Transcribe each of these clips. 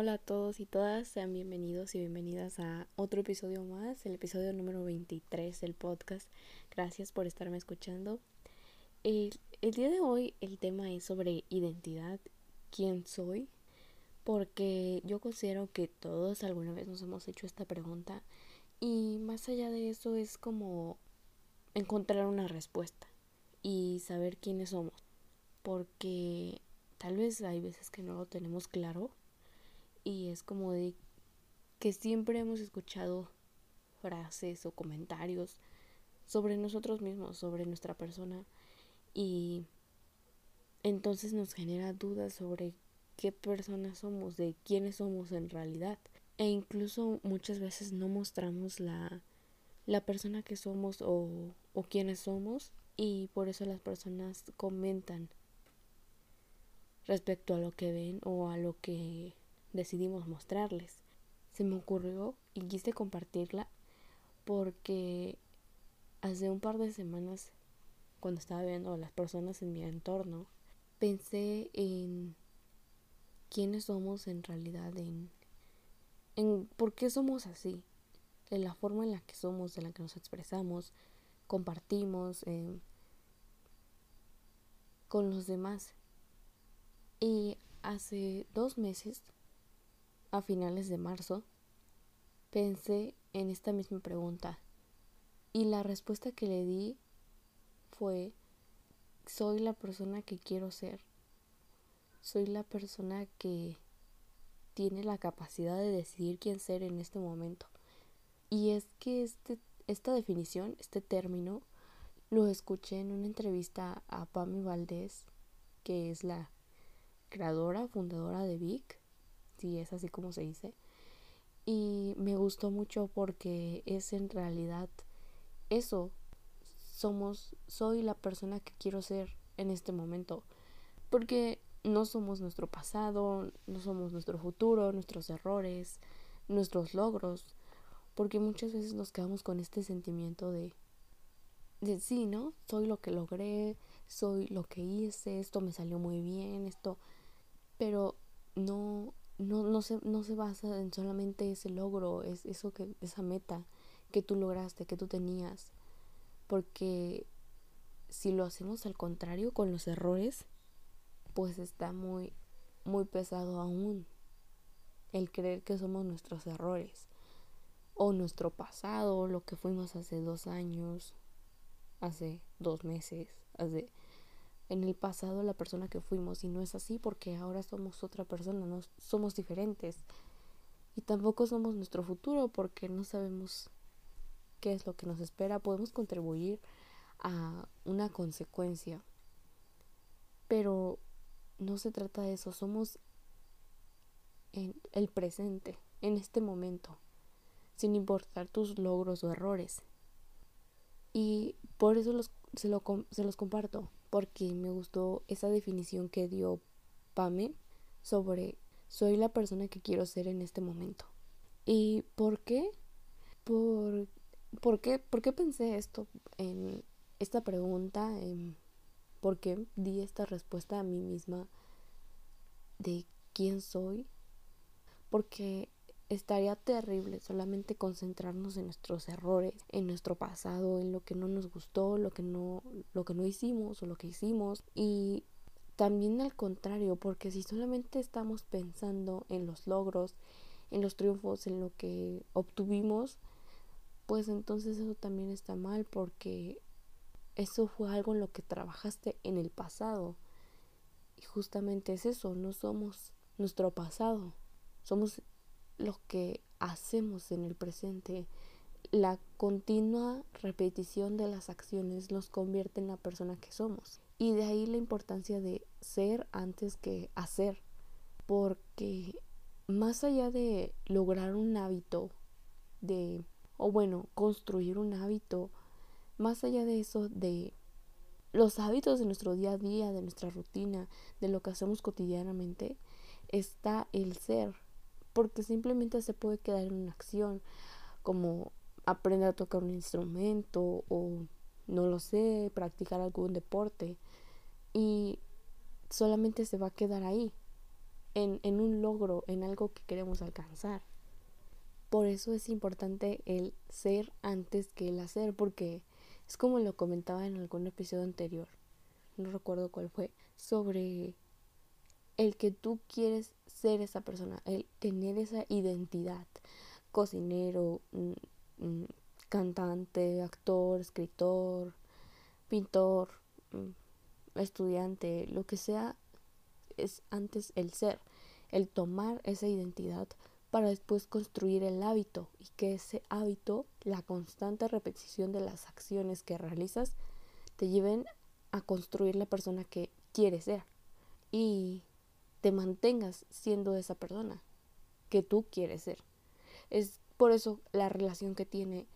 Hola a todos y todas, sean bienvenidos y bienvenidas a otro episodio más, el episodio número 23 del podcast. Gracias por estarme escuchando. El, el día de hoy el tema es sobre identidad, quién soy, porque yo considero que todos alguna vez nos hemos hecho esta pregunta y más allá de eso es como encontrar una respuesta y saber quiénes somos, porque tal vez hay veces que no lo tenemos claro y es como de que siempre hemos escuchado frases o comentarios sobre nosotros mismos, sobre nuestra persona y entonces nos genera dudas sobre qué personas somos, de quiénes somos en realidad. E incluso muchas veces no mostramos la, la persona que somos o, o quiénes somos y por eso las personas comentan respecto a lo que ven o a lo que decidimos mostrarles. Se me ocurrió y quise compartirla porque hace un par de semanas, cuando estaba viendo a las personas en mi entorno, pensé en quiénes somos en realidad, en, en por qué somos así, en la forma en la que somos, en la que nos expresamos, compartimos eh, con los demás. Y hace dos meses a finales de marzo, pensé en esta misma pregunta y la respuesta que le di fue, soy la persona que quiero ser, soy la persona que tiene la capacidad de decidir quién ser en este momento. Y es que este, esta definición, este término, lo escuché en una entrevista a Pami Valdés, que es la creadora, fundadora de Vic, si es así como se dice. Y me gustó mucho porque es en realidad eso. Somos, soy la persona que quiero ser en este momento. Porque no somos nuestro pasado, no somos nuestro futuro, nuestros errores, nuestros logros. Porque muchas veces nos quedamos con este sentimiento de, de sí, ¿no? Soy lo que logré, soy lo que hice, esto me salió muy bien, esto. Pero no, no, no, se, no se basa en solamente ese logro, es eso que, esa meta que tú lograste, que tú tenías. Porque si lo hacemos al contrario con los errores, pues está muy, muy pesado aún el creer que somos nuestros errores o nuestro pasado, lo que fuimos hace dos años, hace dos meses, hace en el pasado la persona que fuimos y no es así porque ahora somos otra persona, no somos diferentes. Y tampoco somos nuestro futuro porque no sabemos qué es lo que nos espera, podemos contribuir a una consecuencia. Pero no se trata de eso, somos en el presente, en este momento, sin importar tus logros o errores. Y por eso los, se, lo, se los comparto porque me gustó esa definición que dio Pame sobre soy la persona que quiero ser en este momento. ¿Y por qué? Por, ¿por qué, por qué pensé esto en esta pregunta? En, ¿Por qué di esta respuesta a mí misma de quién soy? Porque estaría terrible solamente concentrarnos en nuestros errores, en nuestro pasado, en lo que no nos gustó, lo que no, lo que no hicimos o lo que hicimos. Y también al contrario, porque si solamente estamos pensando en los logros, en los triunfos, en lo que obtuvimos, pues entonces eso también está mal porque eso fue algo en lo que trabajaste en el pasado. Y justamente es eso, no somos nuestro pasado, somos lo que hacemos en el presente, la continua repetición de las acciones nos convierte en la persona que somos. Y de ahí la importancia de ser antes que hacer. Porque más allá de lograr un hábito, de, o bueno, construir un hábito, más allá de eso, de los hábitos de nuestro día a día, de nuestra rutina, de lo que hacemos cotidianamente, está el ser porque simplemente se puede quedar en una acción como aprender a tocar un instrumento o no lo sé, practicar algún deporte y solamente se va a quedar ahí en, en un logro, en algo que queremos alcanzar. Por eso es importante el ser antes que el hacer, porque es como lo comentaba en algún episodio anterior, no recuerdo cuál fue, sobre el que tú quieres ser esa persona, el tener esa identidad, cocinero, mm, mm, cantante, actor, escritor, pintor, mm, estudiante, lo que sea, es antes el ser, el tomar esa identidad para después construir el hábito y que ese hábito, la constante repetición de las acciones que realizas, te lleven a construir la persona que quieres ser. Y te mantengas siendo esa persona que tú quieres ser. Es por eso la relación que tiene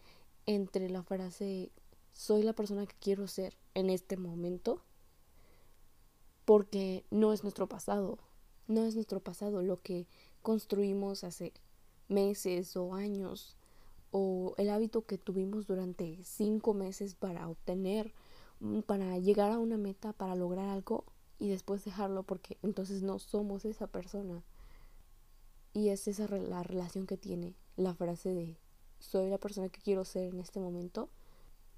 entre la frase soy la persona que quiero ser en este momento porque no es nuestro pasado, no es nuestro pasado lo que construimos hace meses o años o el hábito que tuvimos durante cinco meses para obtener, mm, para llegar a una meta, para lograr algo y después dejarlo porque entonces no somos esa persona. Y es esa la relación que tiene la frase de soy la persona que quiero ser en este momento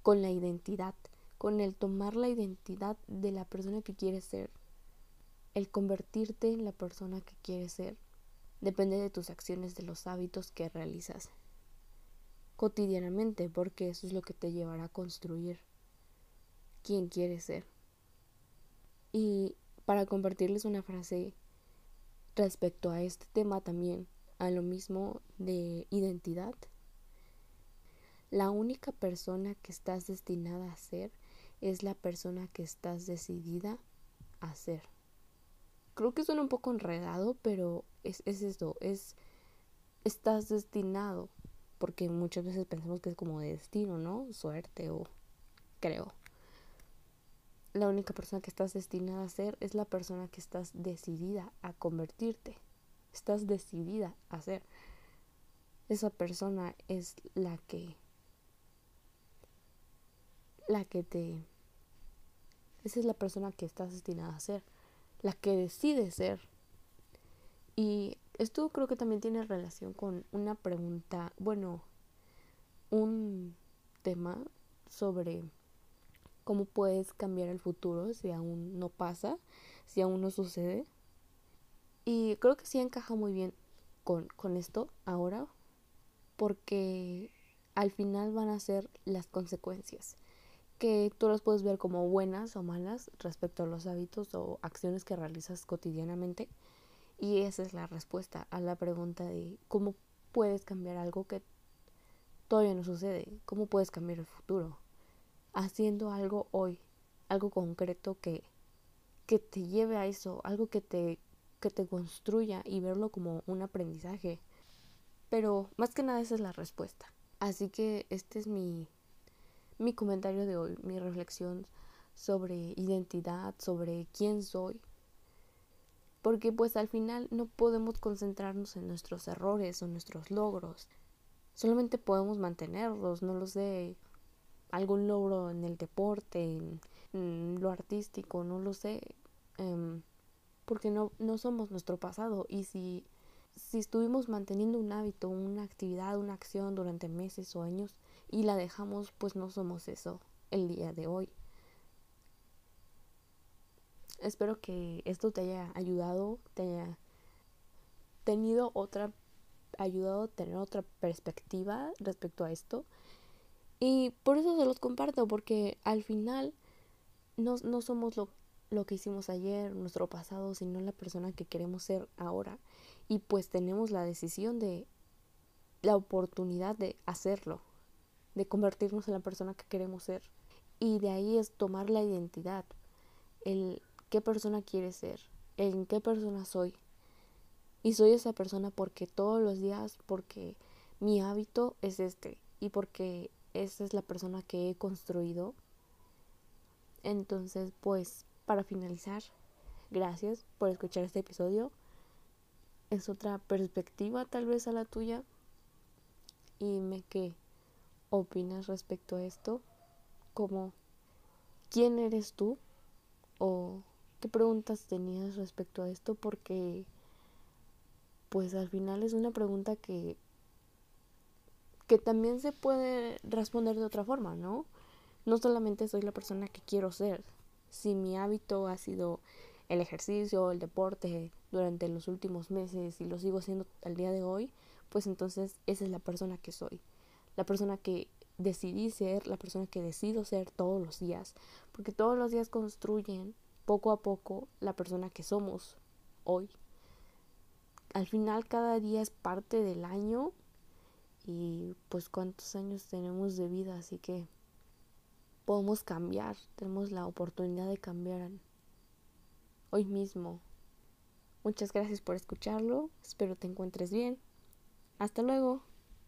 con la identidad, con el tomar la identidad de la persona que quieres ser, el convertirte en la persona que quieres ser depende de tus acciones, de los hábitos que realizas cotidianamente, porque eso es lo que te llevará a construir quién quieres ser. Y para compartirles una frase respecto a este tema también, a lo mismo de identidad, la única persona que estás destinada a ser es la persona que estás decidida a ser. Creo que suena un poco enredado, pero es, es esto, es estás destinado, porque muchas veces pensamos que es como de destino, ¿no? Suerte o creo. La única persona que estás destinada a ser es la persona que estás decidida a convertirte. Estás decidida a ser. Esa persona es la que la que te esa es la persona que estás destinada a ser la que decide ser. Y esto creo que también tiene relación con una pregunta, bueno, un tema sobre cómo puedes cambiar el futuro si aún no pasa, si aún no sucede. Y creo que sí encaja muy bien con, con esto ahora, porque al final van a ser las consecuencias que tú las puedes ver como buenas o malas respecto a los hábitos o acciones que realizas cotidianamente. Y esa es la respuesta a la pregunta de cómo puedes cambiar algo que todavía no sucede, cómo puedes cambiar el futuro, haciendo algo hoy, algo concreto que, que te lleve a eso, algo que te, que te construya y verlo como un aprendizaje. Pero más que nada esa es la respuesta. Así que este es mi, mi comentario de hoy, mi reflexión sobre identidad, sobre quién soy. Porque pues al final no podemos concentrarnos en nuestros errores o nuestros logros. Solamente podemos mantenerlos, no los sé, algún logro en el deporte, en, lo artístico, no lo sé. Em, porque no, no somos nuestro pasado. Y si, si estuvimos manteniendo un hábito, una actividad, una acción durante meses o años, y la dejamos, pues no somos eso el día de hoy. Espero que esto te haya ayudado, te haya tenido otra, ayudado a tener otra perspectiva respecto a esto. Y por eso se los comparto, porque al final no, no somos lo, lo que hicimos ayer, nuestro pasado, sino la persona que queremos ser ahora. Y pues tenemos la decisión de, la oportunidad de hacerlo de convertirnos en la persona que queremos ser. Y de ahí es tomar la identidad, el qué persona quieres ser, en qué persona soy. Y soy esa persona porque todos los días, porque mi hábito es este y porque esa es la persona que he construido. Entonces, pues, para finalizar, gracias por escuchar este episodio. Es otra perspectiva tal vez a la tuya. Y me que opinas respecto a esto? Como, ¿quién eres tú? ¿O qué preguntas tenías respecto a esto? Porque pues al final es una pregunta que que también se puede responder de otra forma, ¿no? No solamente soy la persona que quiero ser. Si mi hábito ha sido el ejercicio, el deporte durante los últimos meses y lo sigo haciendo al día de hoy, pues entonces esa es la persona que soy. La persona que decidí ser, la persona que decido ser todos los días. Porque todos los días construyen poco a poco la persona que somos hoy. Al final cada día es parte del año y pues cuántos años tenemos de vida, así que podemos cambiar, tenemos la oportunidad de cambiar hoy mismo. Muchas gracias por escucharlo, espero te encuentres bien. Hasta luego.